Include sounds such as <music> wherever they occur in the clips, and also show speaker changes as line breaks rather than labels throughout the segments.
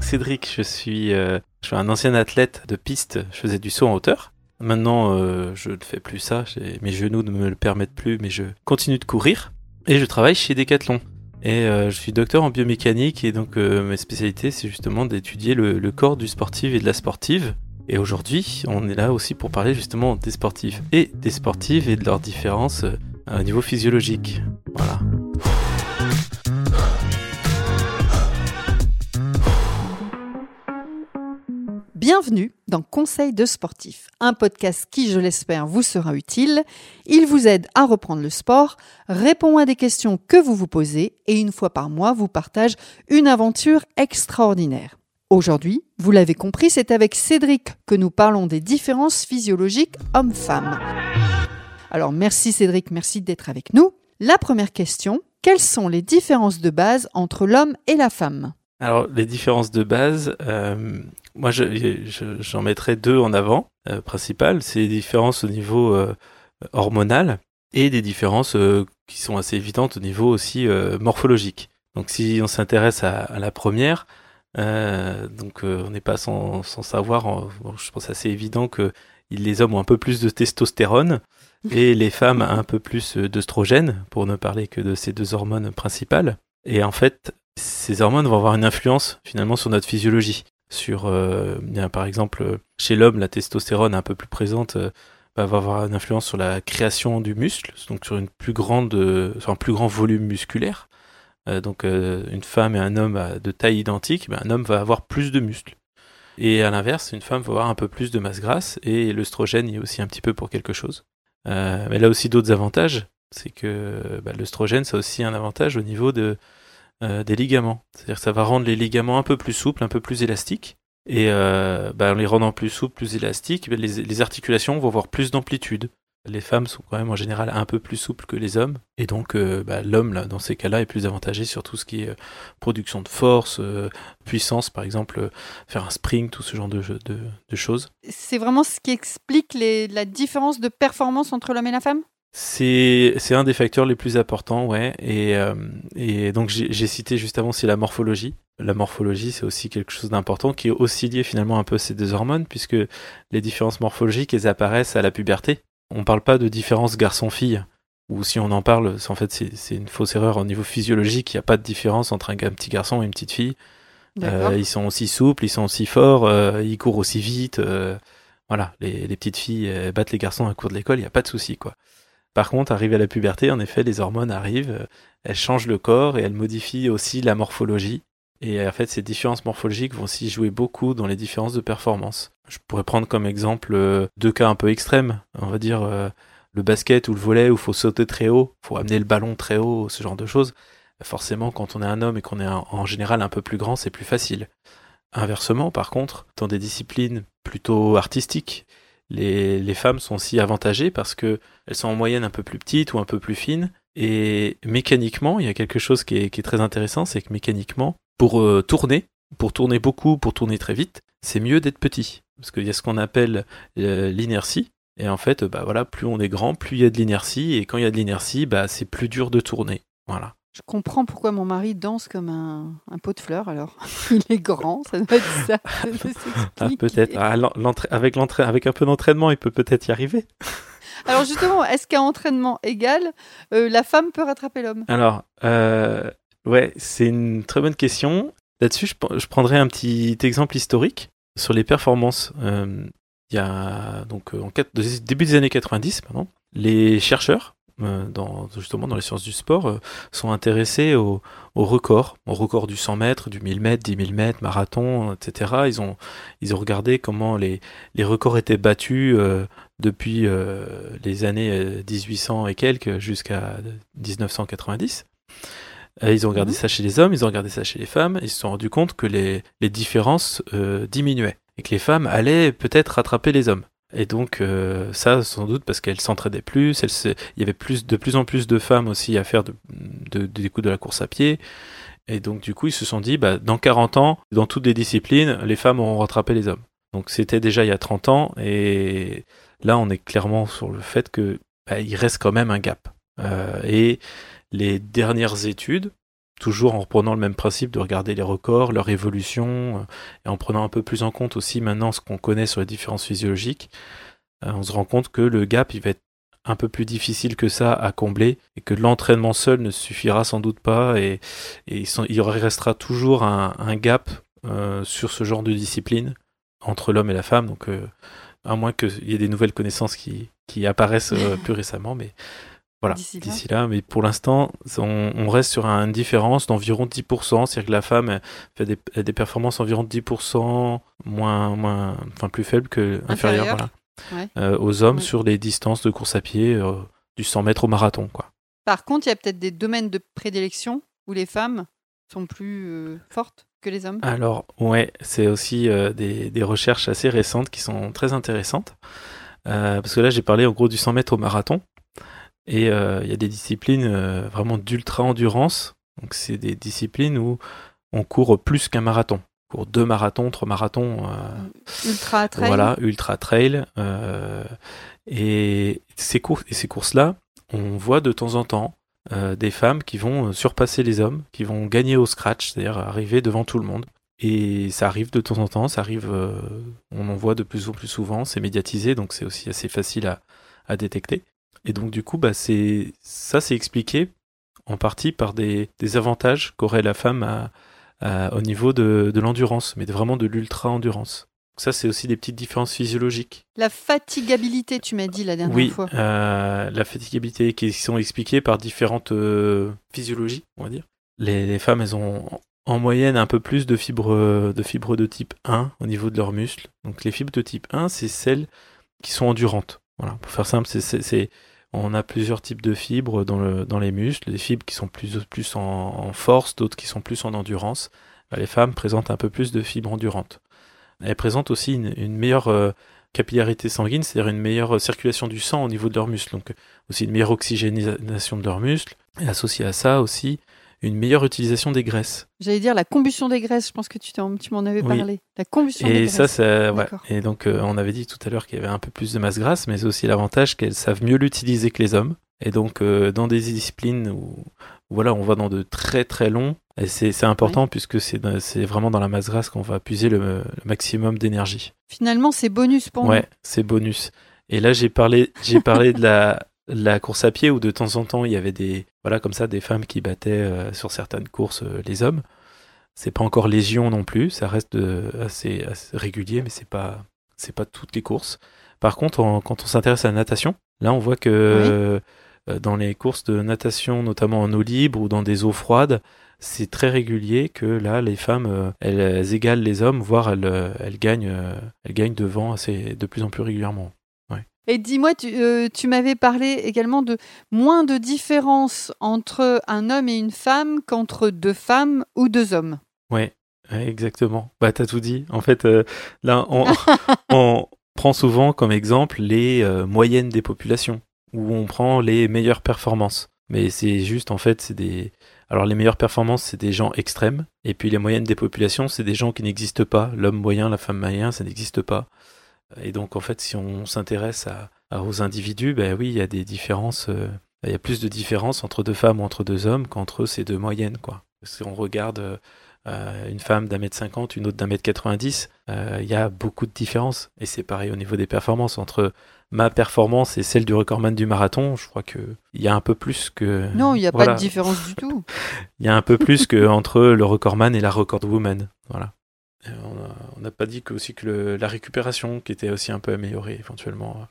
Cédric, je suis, euh, je suis un ancien athlète de piste, je faisais du saut en hauteur. Maintenant, euh, je ne fais plus ça, mes genoux ne me le permettent plus, mais je continue de courir. Et je travaille chez Decathlon. Et euh, je suis docteur en biomécanique, et donc euh, ma spécialité, c'est justement d'étudier le, corps du sportif et de la sportive. Et aujourd'hui, on est là aussi pour parler justement des sportifs et des sportives et de leurs différences euh, un niveau physiologique. Voilà.
Bienvenue dans Conseil de sportif, un podcast qui, je l'espère, vous sera utile. Il vous aide à reprendre le sport, répond à des questions que vous vous posez et une fois par mois vous partage une aventure extraordinaire. Aujourd'hui, vous l'avez compris, c'est avec Cédric que nous parlons des différences physiologiques hommes-femmes. Alors merci Cédric, merci d'être avec nous. La première question, quelles sont les différences de base entre l'homme et la femme?
Alors, les différences de base, euh, moi, je- je- j'en mettrais deux en avant, euh, principales. C'est les différences au niveau euh, hormonal et des différences euh, qui sont assez évidentes au niveau aussi morphologique. Donc, si on s'intéresse à, à la première, donc on n'est pas sans, sans savoir, en- bon, je pense assez évident que les hommes ont un peu plus de testostérone <laughs> et les femmes un peu plus d'œstrogène, pour ne parler que de ces deux hormones principales. Et en fait, ces hormones vont avoir une influence finalement sur notre physiologie. Sur, euh, bien, par exemple, euh, chez l'homme, la testostérone un peu plus présente euh, va avoir une influence sur la création du muscle, donc sur une plus grande, un plus grand volume musculaire. Donc, une femme et un homme de taille identique, ben, un homme va avoir plus de muscles. Et à l'inverse, une femme va avoir un peu plus de masse grasse et l'œstrogène y est aussi un petit peu pour quelque chose. Mais là aussi d'autres avantages, c'est que bah, l'œstrogène, ça a aussi un avantage au niveau de, euh, des ligaments. C'est-à-dire que ça va rendre les ligaments un peu plus souples, un peu plus élastiques. Et euh, bah, en les rendant plus souples, plus élastiques, bah, les, articulations vont avoir plus d'amplitude. Les femmes sont quand même en général un peu plus souples que les hommes. Et donc euh, bah, l'homme, là, dans ces cas-là, est plus avantagé sur tout ce qui est production de force, puissance, par exemple, faire un spring, tout ce genre de, choses.
C'est vraiment ce qui explique la différence de performance entre l'homme et la femme?
C'est c'est un des facteurs les plus importants, ouais. Et, euh, et donc j'ai cité juste avant, c'est la morphologie. La morphologie, c'est aussi quelque chose d'important qui est aussi lié finalement un peu à ces deux hormones, puisque les différences morphologiques, elles apparaissent à la puberté. On parle pas de différence garçon-fille, ou si on en parle, c'est- en fait c'est une fausse erreur au niveau physiologique. Il n'y a pas de différence entre un, un petit garçon et une petite fille. Euh, ils sont aussi souples, ils sont aussi forts, euh, ils courent aussi vite. euh, voilà, les, les petites filles battent les garçons à cours de l'école, il n'y a pas de souci, quoi. Par contre, arrivé à la puberté, en effet, les hormones arrivent, euh, elles changent le corps et elles modifient aussi la morphologie. Et euh, en fait, ces différences morphologiques vont aussi jouer beaucoup dans les différences de performance. Je pourrais prendre comme exemple euh, deux cas un peu extrêmes. On va dire le basket ou le volet où il faut sauter très haut, il faut amener le ballon très haut, ce genre de choses. Forcément, quand on est un homme et qu'on est en général un peu plus grand, c'est plus facile. Inversement, par contre, dans des disciplines plutôt artistiques, les, femmes sont aussi avantagées parce que elles sont en moyenne un peu plus petites ou un peu plus fines. Et mécaniquement, il y a quelque chose qui est, qui est très intéressant, c'est que mécaniquement, pour euh, tourner, pour tourner beaucoup, pour tourner très vite, c'est mieux d'être petit. Parce qu'il y a ce qu'on appelle euh, l'inertie. Et en fait, bah voilà, plus on est grand, plus il y a de l'inertie. Et quand il y a de l'inertie, bah, c'est plus dur de tourner. Voilà.
Je comprends pourquoi mon mari danse comme un, un pot de fleurs alors. <laughs> Il est grand, ça doit être ça. <laughs> ça
Ah, peut-être. Ah, avec, avec un peu d'entraînement, il peut peut-être y arriver. <laughs>
Alors justement, est-ce qu'à entraînement égal, euh, la femme peut rattraper l'homme?
Alors, euh, ouais, c'est une très bonne question. Là-dessus, je, prendrai un petit exemple historique sur les performances. Euh, Il y a donc euh, en début des années 90, pardon, les chercheurs dans, justement dans les sciences du sport euh, sont intéressés au, au record, au record du 100 mètres, du 1000 mètres, 10 000 mètres, marathon, etc. Ils ont, ils ont regardé comment les, les records étaient battus euh, depuis euh, les années euh, 1800 et quelques jusqu'à 1990. Euh, Ils ont regardé
Mhm.
ça chez les hommes, ils ont regardé ça chez les femmes, et ils se sont rendus compte que les, les différences euh, diminuaient et que les femmes allaient peut-être rattraper les hommes. Et donc euh, ça, sans doute parce qu'elles s'entraidaient plus, il y avait plus, de plus en plus de femmes aussi à faire de, de, des coups de la course à pied. Et donc du coup, ils se sont dit, bah, dans 40 ans, dans toutes les disciplines, les femmes auront rattrapé les hommes. Donc c'était déjà il y a 30 ans, et là, on est clairement sur le fait que bah, reste quand même un gap. Euh, et les dernières études toujours en reprenant le même principe de regarder les records, leur évolution, et en prenant un peu plus en compte aussi maintenant ce qu'on connaît sur les différences physiologiques, on se rend compte que le gap, il va être un peu plus difficile que ça à combler et que l'entraînement seul ne suffira sans doute pas et, il restera toujours un, gap sur ce genre de discipline entre l'homme et la femme. Donc, à moins qu'il y ait des nouvelles connaissances qui, qui apparaissent euh, <laughs> plus récemment, mais voilà, d'ici là. Mais pour l'instant, on, reste sur une différence d'environ 10%, c'est-à-dire que la femme fait des, des performances environ 10% moins, moins, enfin plus faibles que inférieures, voilà, euh, aux hommes sur les distances de course à pied euh, du 100 mètres au marathon, quoi.
Par contre, il y a peut-être des domaines de prédilection où les femmes sont plus fortes les hommes
Alors, ouais, c'est aussi euh, des, recherches assez récentes qui sont très intéressantes. Euh, parce que là, j'ai parlé en gros du 100 mètres au marathon. Et euh, il y a des disciplines vraiment d'ultra-endurance. Donc, c'est des disciplines où on court plus qu'un marathon. On court deux marathons, trois marathons.
ultra trail.
Voilà, ultra trail. et ces, cours, et ces courses-là, on voit de temps en temps euh, des femmes qui vont euh, surpasser les hommes, qui vont gagner au scratch, c'est-à-dire arriver devant tout le monde. Et ça arrive de temps en temps, ça arrive, euh, on en voit de plus en plus souvent, c'est médiatisé, donc c'est aussi assez facile à, détecter. Et donc du coup, bah, c'est ça c'est expliqué en partie par des, avantages qu'aurait la femme au niveau de, de l'endurance, mais vraiment de l'ultra-endurance. Ça, c'est aussi des petites différences physiologiques.
La fatigabilité, tu m'as dit la dernière
oui,
fois.
Oui, euh, la fatigabilité qui sont expliquées par différentes euh, physiologies, on va dire. Les, femmes, elles ont en moyenne un peu plus de fibres, de fibres de type 1 au niveau de leurs muscles. Donc les fibres de type 1, c'est celles qui sont endurantes. Voilà, pour faire simple, c'est, on a plusieurs types de fibres dans, le, dans les muscles, des fibres qui sont plus, en, force, d'autres qui sont plus en endurance. Les femmes présentent un peu plus de fibres endurantes. Elle présente aussi une, meilleure euh, capillarité sanguine, c'est-à-dire une meilleure circulation du sang au niveau de leurs muscles, donc aussi une meilleure oxygénation de leurs muscles, et associé à ça aussi une meilleure utilisation des graisses.
J'allais dire la combustion des graisses, je pense que tu, m'en avais parlé. La combustion
et
des
ça, Ça, ouais. Et donc, euh, on avait dit tout à l'heure qu'il y avait un peu plus de masse grasse, mais c'est aussi l'avantage qu'elles savent mieux l'utiliser que les hommes. Et donc, euh, dans des disciplines où, voilà, on va dans de très très longs, et c'est important puisque c'est vraiment dans la masse grasse qu'on va puiser le, maximum d'énergie.
Finalement, c'est bonus pour
ouais, c'est bonus. Et là, j'ai parlé, j'ai parlé de la, la course à pied où de temps en temps il y avait des, voilà, comme ça, des femmes qui battaient euh, sur certaines courses euh, les hommes. C'est pas encore légion non plus, ça reste assez, régulier, mais c'est pas, c'est pas toutes les courses. Par contre, quand on s'intéresse à la natation, là, on voit que euh, dans les courses de natation, notamment en eau libre ou dans des eaux froides, c'est très régulier que là, les femmes, euh, elles, égalent les hommes, voire elles, euh, elles, gagnent, elles gagnent devant assez, de plus en plus régulièrement.
Et dis-moi, tu, m'avais parlé également de moins de différence entre un homme et une femme qu'entre deux femmes ou deux hommes.
Oui, exactement. Bah, t'as tout dit. En fait, là, <laughs> on, prend souvent comme exemple les moyennes des populations où on prend les meilleures performances. Mais c'est juste, en fait, c'est des. Alors, les meilleures performances, c'est des gens extrêmes. Et puis, les moyennes des populations, c'est des gens qui n'existent pas. L'homme moyen, la femme moyenne, ça n'existe pas. Et donc, en fait, si on s'intéresse à, aux individus, ben oui, il y a des différences. Euh, il y a plus de différences entre deux femmes ou entre deux hommes qu'entre ces deux moyennes, quoi. Si on regarde euh, une femme d'un mètre cinquante, une autre d'un mètre 90, euh, il y a beaucoup de différences. Et c'est pareil au niveau des performances entre ma performance et celle du recordman du marathon, je crois qu'il y a un peu plus que.
Non, il n'y a pas de différence du tout. <laughs>
Il y a un peu plus que entre le recordman et la recordwoman. Voilà. On n'a pas dit que, aussi que la récupération qui était aussi un peu améliorée éventuellement.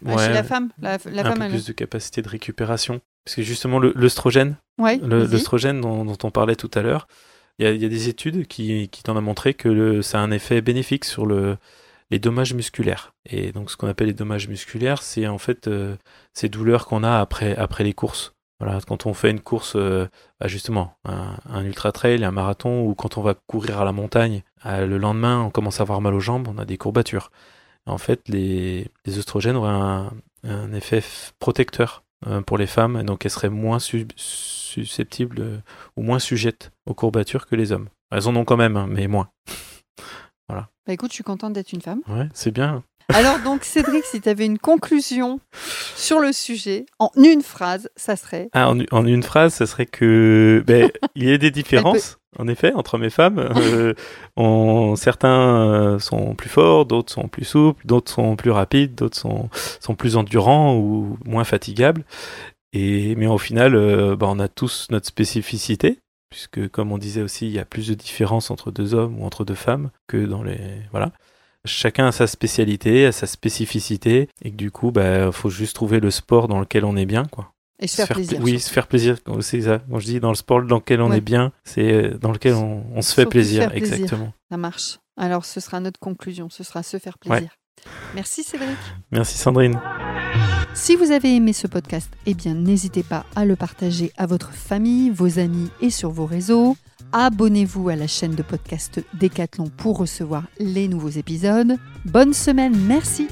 Bah, chez la femme, la,
un
peu
plus de capacité de récupération. Parce que justement, l'œstrogène,
ouais,
l'œstrogène dont, dont, on parlait tout à l'heure, il y, a des études qui, qui t'en a montré que ça a un effet bénéfique sur le, les dommages musculaires. Et donc ce qu'on appelle les dommages musculaires, c'est en fait euh, ces douleurs qu'on a après, après les courses. Voilà, quand on fait une course, euh, bah, justement, un, ultra trail, un marathon, ou quand on va courir à la montagne, le lendemain, on commence à avoir mal aux jambes, on a des courbatures. En fait, les, les oestrogènes auraient un, un effet protecteur euh, pour les femmes, et donc elles seraient moins susceptibles ou moins sujettes aux courbatures que les hommes. Elles en ont quand même, hein, mais moins. <laughs>
Bah écoute, je suis contente d'être une femme.
Ouais, c'est bien.
Alors donc Cédric, si tu avais une conclusion sur le sujet, en une phrase, ça serait
ah, en, en, une phrase, ça serait que ben, il y a des différences, en effet, entre hommes et femmes. Euh, on, certains euh, sont plus forts, d'autres sont plus souples, d'autres sont plus rapides, d'autres sont, sont plus endurants ou moins fatigables. Et, mais au final, euh, bah, on a tous notre spécificité puisque comme on disait aussi, il y a plus de différences entre deux hommes ou entre deux femmes que dans les voilà. Chacun a sa spécialité, a sa spécificité, et que du coup, bah, faut juste trouver le sport dans lequel on est bien, quoi.
Et se faire, plaisir.
Oui, se faire plaisir. C'est ça. Quand je dis dans le sport dans lequel on est bien, c'est euh, dans lequel on, se fait plaisir. Exactement.
Ça marche. Alors, ce sera notre conclusion. Ce sera se faire plaisir. Merci Cédric.
Merci Sandrine.
Si vous avez aimé ce podcast, eh bien n'hésitez pas à le partager à votre famille, vos amis et sur vos réseaux. Abonnez-vous à la chaîne de podcast Décathlon pour recevoir les nouveaux épisodes. Bonne semaine, merci.